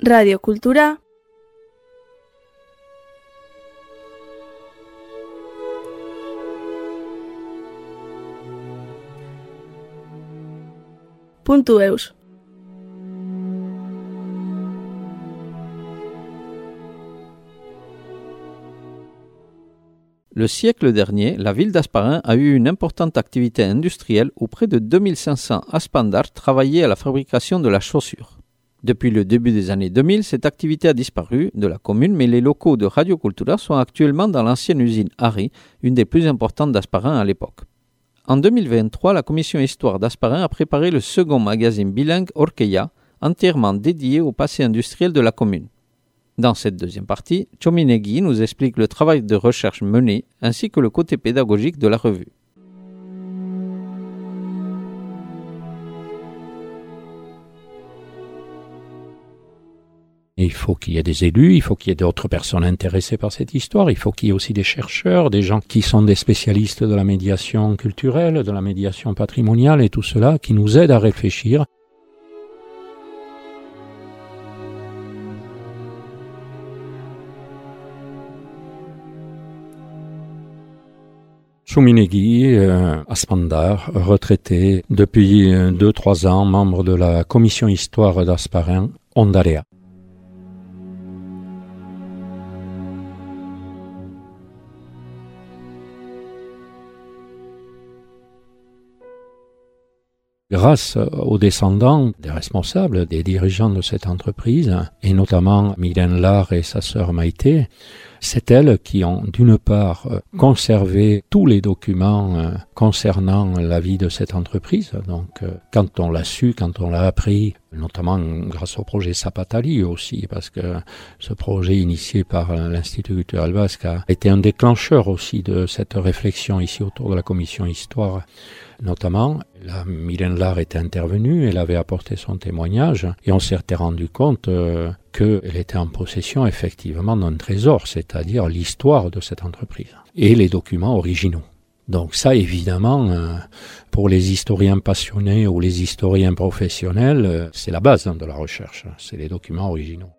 Radio Cultura eus. Le siècle dernier, la ville d'Asparin a eu une importante activité industrielle où près de 2500 aspandards travaillaient à la fabrication de la chaussure. Depuis le début des années 2000, cette activité a disparu de la commune, mais les locaux de Radio Cultura sont actuellement dans l'ancienne usine Harry, une des plus importantes d'Asparin à l'époque. En 2023, la commission Histoire d'Asparin a préparé le second magazine bilingue Orkeya, entièrement dédié au passé industriel de la commune. Dans cette deuxième partie, Chominegi nous explique le travail de recherche mené ainsi que le côté pédagogique de la revue. Il faut qu'il y ait des élus, il faut qu'il y ait d'autres personnes intéressées par cette histoire, il faut qu'il y ait aussi des chercheurs, des gens qui sont des spécialistes de la médiation culturelle, de la médiation patrimoniale et tout cela qui nous aident à réfléchir Chouminegui, euh, Aspandar, retraité depuis 2-3 ans, membre de la commission histoire d'Asparin, Ondarea. Grâce aux descendants des responsables, des dirigeants de cette entreprise, et notamment Mylène Lar et sa sœur Maïté, c'est elles qui ont d'une part euh, conservé tous les documents euh, concernant la vie de cette entreprise. Donc euh, quand on l'a su, quand on l'a appris, notamment grâce au projet Sapatali aussi, parce que ce projet initié par l'Institut culturel basque a été un déclencheur aussi de cette réflexion ici autour de la commission histoire notamment. La Mylène Lar était intervenue, elle avait apporté son témoignage et on s'était rendu compte qu'elle était en possession effectivement d'un trésor, c'est-à-dire l'histoire de cette entreprise et les documents originaux. Donc ça, évidemment, euh, pour les historiens passionnés ou les historiens professionnels, euh, c'est la base hein, de la recherche, c'est les documents originaux.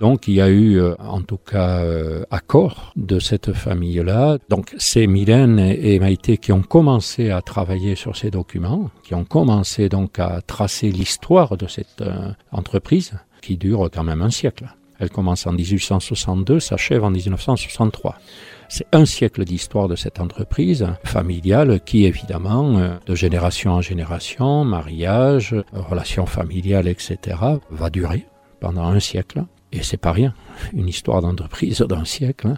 Donc il y a eu euh, en tout cas euh, accord de cette famille-là. Donc c'est Mylène et Maïté qui ont commencé à travailler sur ces documents, qui ont commencé donc à tracer l'histoire de cette euh, entreprise qui dure quand même un siècle. Elle commence en 1862, s'achève en 1963. C'est un siècle d'histoire de cette entreprise familiale qui, évidemment, de génération en génération, mariage, relations familiales, etc., va durer pendant un siècle. Et c'est pas rien, une histoire d'entreprise d'un siècle. Hein.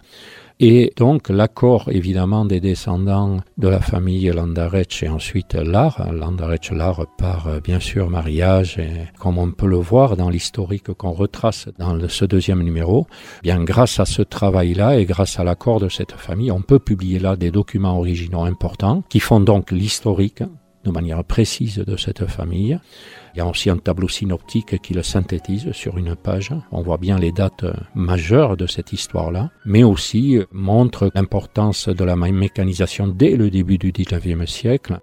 Et donc l'accord évidemment des descendants de la famille Landarech et ensuite l'art, Landarech l'art par euh, bien sûr mariage, et comme on peut le voir dans l'historique qu'on retrace dans ce deuxième numéro, bien grâce à ce travail-là et grâce à l'accord de cette famille, on peut publier là des documents originaux importants qui font donc l'historique de manière précise de cette famille. Il y a aussi un tableau synoptique qui le synthétise sur une page. On voit bien les dates majeures de cette histoire-là, mais aussi montre l'importance de la mécanisation dès le début du XIXe siècle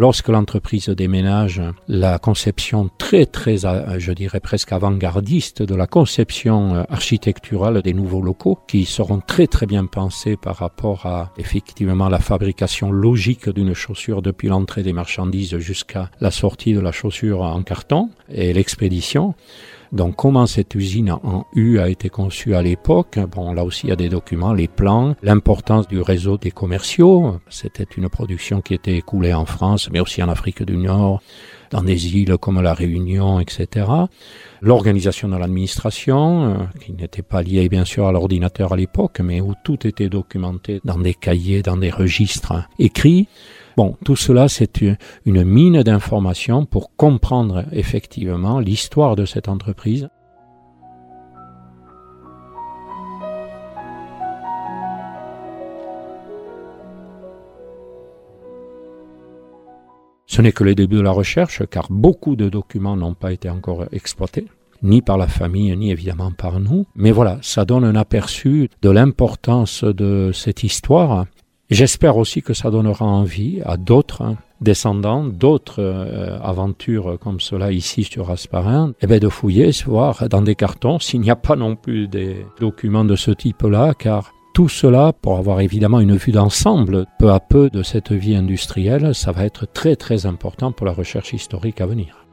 Lorsque l'entreprise déménage, la conception très très, euh, je dirais presque avant-gardiste de la conception euh, architecturale des nouveaux locaux, qui seront très très bien pensés par rapport à effectivement la fabrication logique d'une chaussure depuis l'entrée des marchandises jusqu'à la sortie de la chaussure en carton et l'expédition. Donc comment cette usine en U a été conçue à l'époque? Bon, là aussi il y a des documents, les plans, l'importance du réseau des commerciaux. C'était une production qui était écoulée en France, mais aussi en Afrique du Nord, dans des îles comme la Réunion, etc. L'organisation de l'administration, euh, qui n'était pas liée bien sûr à l'ordinateur à l'époque, mais où tout était documenté dans des cahiers, dans des registres écrits. Bon, tout cela, c'est une mine d'informations pour comprendre effectivement l'histoire de cette entreprise. Ce n'est que le début de la recherche, car beaucoup de documents n'ont pas été encore exploités ni par la famille, ni évidemment par nous. Mais voilà, ça donne un aperçu de l'importance de cette histoire. J'espère aussi que ça donnera envie à d'autres hein, descendants, d'autres euh, aventures comme cela ici sur Asparin, eh bien de fouiller, voir dans des cartons s'il n'y a pas non plus des documents de ce type-là, car tout cela, pour avoir évidemment une vue d'ensemble peu à peu de cette vie industrielle, ça va être très très important pour la recherche historique à venir.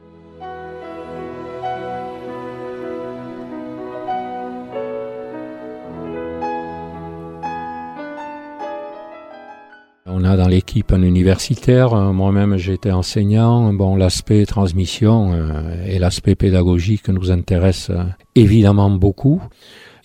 Dans l'équipe un universitaire, moi-même j'étais enseignant. Bon, l'aspect transmission euh, et l'aspect pédagogique nous intéressent euh, évidemment beaucoup.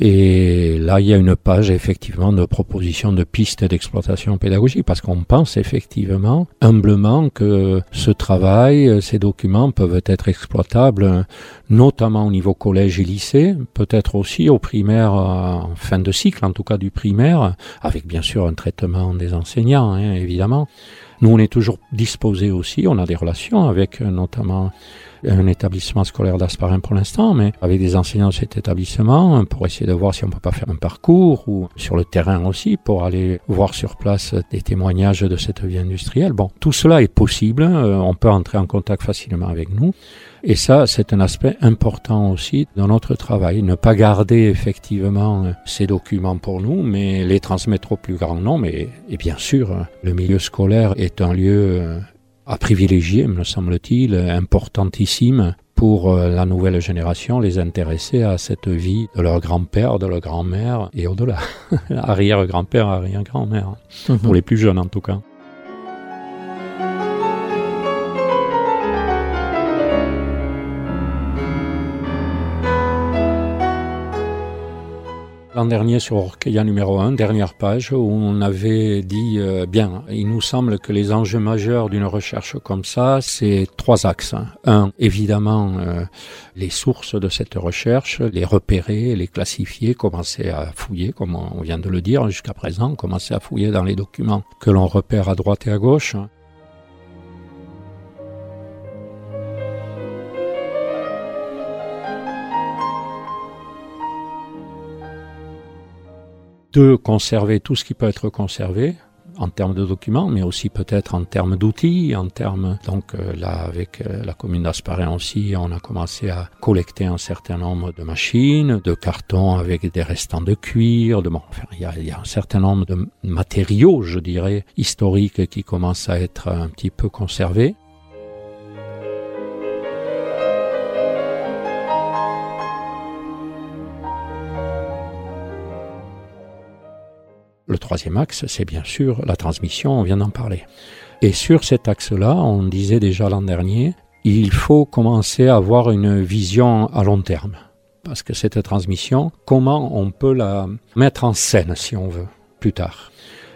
Et là, il y a une page effectivement de propositions de pistes d'exploitation pédagogique parce qu'on pense effectivement humblement que ce travail, ces documents peuvent être exploitables notamment au niveau collège et lycée, peut-être aussi au primaire en fin de cycle, en tout cas du primaire, avec bien sûr un traitement des enseignants, hein, évidemment. Nous, on est toujours disposés aussi, on a des relations avec notamment un établissement scolaire d'Asparin pour l'instant, mais avec des enseignants de cet établissement pour essayer de voir si on peut pas faire un parcours ou sur le terrain aussi pour aller voir sur place des témoignages de cette vie industrielle. Bon, tout cela est possible, euh, on peut entrer en contact facilement avec nous. Et ça, c'est un aspect important aussi dans notre travail. Ne pas garder effectivement ces documents pour nous, mais les transmettre au plus grand nombre. Et, et bien sûr, le milieu scolaire est un lieu à privilégier, me semble-t-il, importantissime pour euh, la nouvelle génération, les intéresser à cette vie de leur grand-père, de leur grand-mère et au-delà. Arrière-grand-père, arrière-grand-mère. Mhm. Pour les plus jeunes en tout cas. L'an dernier sur Orkeya numéro 1, dernière page, où on avait dit, euh, bien, il nous semble que les enjeux majeurs d'une recherche comme ça, c'est trois axes. Un, évidemment, euh, les sources de cette recherche, les repérer, les classifier, commencer à fouiller, comme on vient de le dire jusqu'à présent, commencer à fouiller dans les documents que l'on repère à droite et à gauche. De conserver tout ce qui peut être conservé en termes de documents, mais aussi peut-être en termes d'outils, en termes donc euh, là avec euh, la commune d'Asparin aussi, on a commencé à collecter un certain nombre de machines, de cartons avec des restants de cuir, de bon, enfin, il y a, y a un certain nombre de matériaux, je dirais, historiques qui commencent à être un petit peu conservés. Le troisième axe, c'est bien sûr la transmission, on vient d'en parler. Et sur cet axe-là, on disait déjà l'an dernier, il faut commencer à avoir une vision à long terme. Parce que cette transmission, comment on peut la mettre en scène, si on veut, plus tard.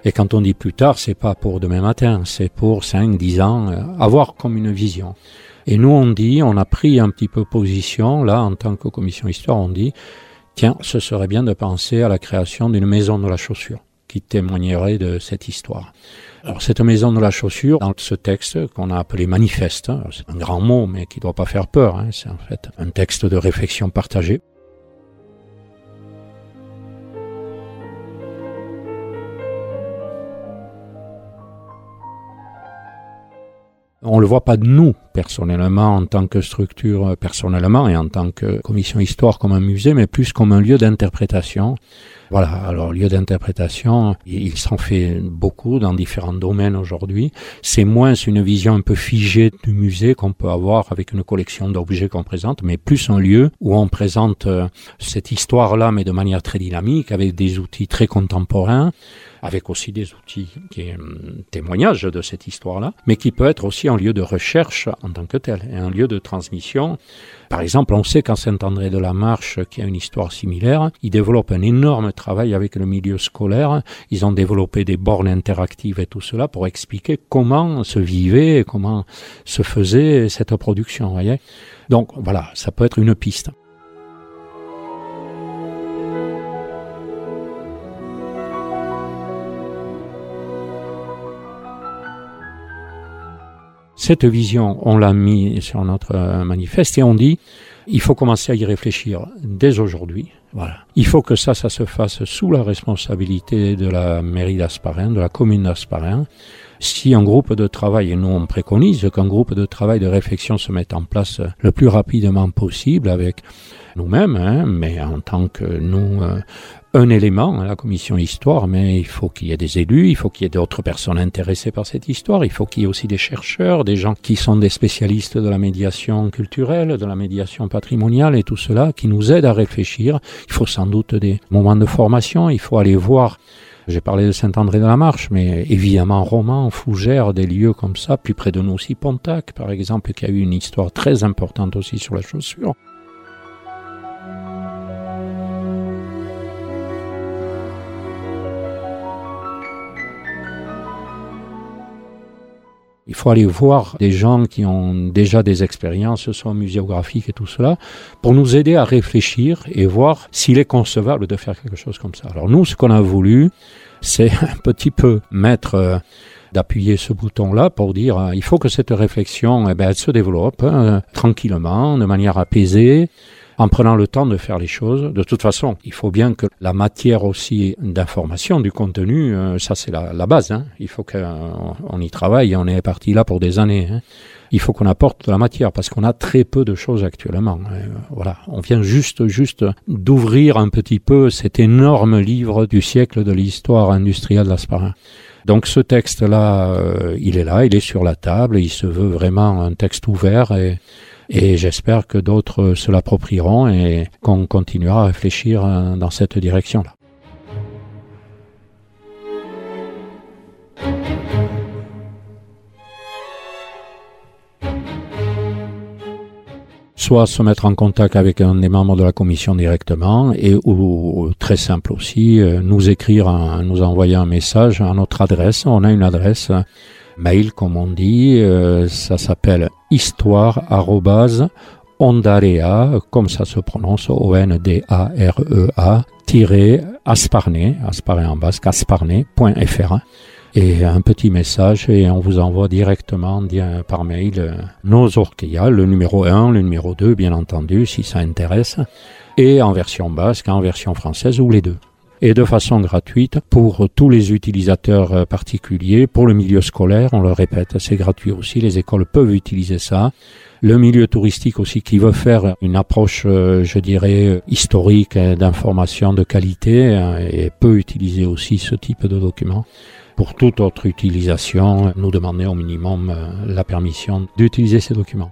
Et quand on dit plus tard, c'est pas pour demain matin, c'est pour 5, 10 ans, euh, avoir comme une vision. Et nous, on dit, on a pris un petit peu position, là, en tant que commission histoire, on dit, tiens, ce serait bien de penser à la création d'une maison de la chaussure qui témoignerait de cette histoire. Alors cette maison de la chaussure, dans ce texte qu'on a appelé manifeste, hein, c'est un grand mot mais qui ne doit pas faire peur, hein, c'est en fait un texte de réflexion partagée. On le voit pas de nous personnellement en tant que structure personnellement et en tant que commission histoire comme un musée, mais plus comme un lieu d'interprétation voilà, alors lieu d'interprétation, il s'en fait beaucoup dans différents domaines aujourd'hui. C'est moins une vision un peu figée du musée qu'on peut avoir avec une collection d'objets qu'on présente, mais plus un lieu où on présente euh, cette histoire-là, mais de manière très dynamique, avec des outils très contemporains avec aussi des outils qui un témoignage de cette histoire-là, mais qui peut être aussi un lieu de recherche en tant que tel, et un lieu de transmission. Par exemple, on sait qu'en Saint-André de la Marche, qui a une histoire similaire, ils développent un énorme travail avec le milieu scolaire. Ils ont développé des bornes interactives et tout cela pour expliquer comment se vivait, comment se faisait cette production. Voyez Donc voilà, ça peut être une piste. Cette vision, on l'a mis sur notre manifeste et on dit il faut commencer à y réfléchir dès aujourd'hui. Voilà. Il faut que ça, ça se fasse sous la responsabilité de la mairie d'Asparin, de la commune d'Asparin. Si un groupe de travail, et nous on préconise qu'un groupe de travail de réflexion se mette en place le plus rapidement possible avec nous-mêmes, hein, mais en tant que nous, euh, un élément, la commission histoire, mais il faut qu'il y ait des élus, il faut qu'il y ait d'autres personnes intéressées par cette histoire, il faut qu'il y ait aussi des chercheurs, des gens qui sont des spécialistes de la médiation culturelle, de la médiation patrimoniale et tout cela, qui nous aident à réfléchir. Il faut sans doute des moments de formation, il faut aller voir j'ai parlé de Saint-André de la Marche, mais évidemment Romans, Fougères, des lieux comme ça, plus près de nous aussi Pontac, par exemple, qui a eu une histoire très importante aussi sur la chaussure. Il faut aller voir des gens qui ont déjà des expériences, soit muséographiques et tout cela, pour nous aider à réfléchir et voir s'il est concevable de faire quelque chose comme ça. Alors nous, ce qu'on a voulu, c'est un petit peu mettre euh, d'appuyer ce bouton-là pour dire euh, il faut que cette réflexion eh ben, elle se développe hein, tranquillement, de manière apaisée, en prenant le temps de faire les choses. De toute façon, il faut bien que la matière aussi d'information, du contenu, euh, ça c'est la, la, base. Hein. Il faut qu'on y travaille. On est parti là pour des années. Hein. Il faut qu'on apporte de la matière parce qu'on a très peu de choses actuellement. Euh, voilà, on vient juste, juste d'ouvrir un petit peu cet énorme livre du siècle de l'histoire industrielle d'Asparin. Donc ce texte-là, euh, il est là, il est sur la table, il se veut vraiment un texte ouvert et et j'espère que d'autres se l'approprieront et qu'on continuera à réfléchir euh, dans cette direction-là. soit se mettre en contact avec un des membres de la commission directement et ou très simple aussi euh, nous écrire nous envoyer un message à notre adresse on a une adresse mail, comme on dit. Euh, ça s'appelle histoire ondarea, comme ça se prononce, O-N-D-A-R-E-A, tiré asparné, asparné en basque, asparné.fr. Et un petit message et on vous envoie directement par mail euh, nos orchia, le numéro 1, le numéro 2, bien entendu, si ça intéresse, et en version basque, en version française ou les deux et de façon gratuite pour tous les utilisateurs euh, particuliers, pour le milieu scolaire, on le répète, c'est gratuit aussi, les écoles peuvent utiliser ça. Le milieu touristique aussi qui veut faire une approche, euh, je dirais, historique hein, d'information de qualité hein, et peut utiliser aussi ce type de document. Pour toute autre utilisation, nous demander au minimum euh, la permission d'utiliser ces documents.